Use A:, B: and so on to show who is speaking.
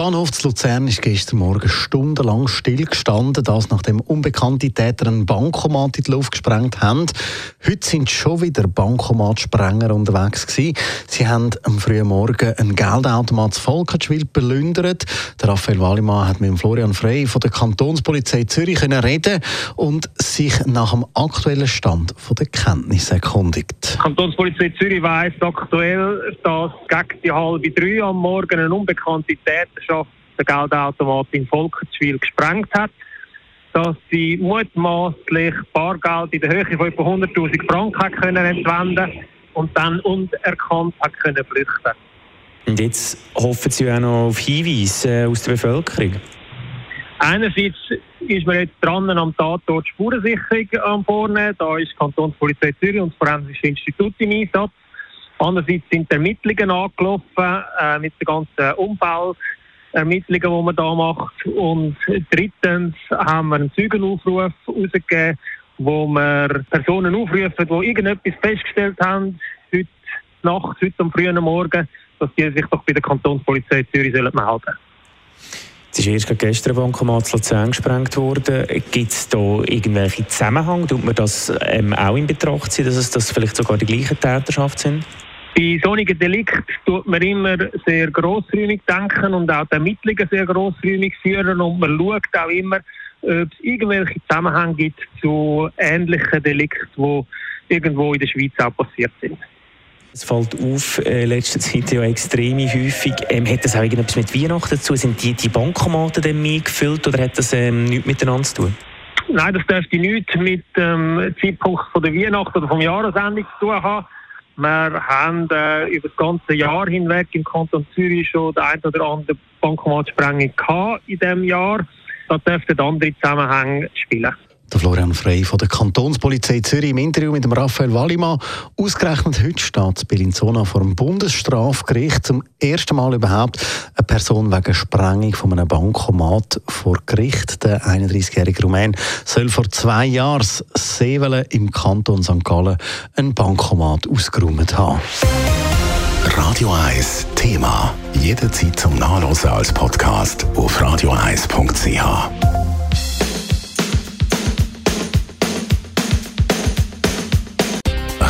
A: Bahnhof zu Luzern ist gestern Morgen stundenlang stillgestanden, das nachdem unbekannte Täter einen Bankomat in die Luft gesprengt haben. Heute sind schon wieder Bankomatsprenger unterwegs gewesen. Sie haben am frühen Morgen einen Geldautomat zu Volkenschwil belündert. Der Raphael Wallimann hat mit Florian Frey von der Kantonspolizei Zürich reden und sich nach dem aktuellen Stand der Kenntnis erkundigt.
B: Die Kantonspolizei Zürich weiss aktuell, dass gegen die halbe drei am Morgen eine unbekannte Täter Gesellschaft den Geldautomat in Volkertswil gesprengt hat, dass sie mutmaßlich Bargeld in der Höhe von etwa 100.000 Franken können entwenden und dann unerkannt hat können flüchten.
C: Und jetzt hoffen Sie auch noch auf Hinweise äh, aus der Bevölkerung?
B: Einerseits ist man jetzt dran am Tatort Spurensicherung am Vorne. Da ist die Kantonspolizei Zürich und das Forensische Institut im Einsatz. Andererseits sind die Ermittlungen angelaufen äh, mit dem ganzen Umfeld Ermittlungen, die man da macht. Und drittens haben wir einen Zeugenaufruf herausgegeben, wo wir Personen aufrufen, die irgendetwas festgestellt haben, heute Nacht, heute am frühen Morgen, dass die sich doch bei der Kantonspolizei Zürich melden sollen.
C: Es ist erst gestern Bankomat Luzern gesprengt worden. Gibt es da irgendwelche Zusammenhänge? Tut man das ähm, auch in Betracht ziehen, dass es das vielleicht sogar die gleichen Täterschaft sind?
B: Bei solchen Delikten tut man immer sehr grossräumig denken und auch die Ermittlungen sehr grossräumig führen und man schaut auch immer, ob es irgendwelche Zusammenhänge gibt zu ähnlichen Delikten, die irgendwo in der Schweiz auch passiert sind.
C: Es fällt auf, äh, letzter Zeit ja extrem häufig. Ähm, hat das auch irgendetwas mit Weihnachten zu tun? Sind die, die Bankomaten dann mehr gefüllt oder hat das ähm, nichts miteinander zu tun?
B: Nein, das dürfte nichts mit dem ähm, Zeitpunkt von der Weihnacht oder vom Jahresende zu tun haben. Wir haben äh, über das ganze Jahr hinweg im Kanton Zürich schon die ein oder andere Bankomatsprengung gehabt in diesem Jahr. Da dürften andere Zusammenhänge spielen.
A: Der Florian Frey von der Kantonspolizei Zürich im Interview mit dem Raphael Wallimann. Ausgerechnet heute steht Bellinzona vor dem Bundesstrafgericht zum ersten Mal überhaupt eine Person wegen Sprengung von einem Bankomat vor Gericht. Der 31-jährige Rumän soll vor zwei Jahren Sevelen im Kanton St. Gallen ein Bankomat ausgeräumt haben.
D: Radio 1 Thema. Jederzeit zum Nachlesen als Podcast auf radio1.ch.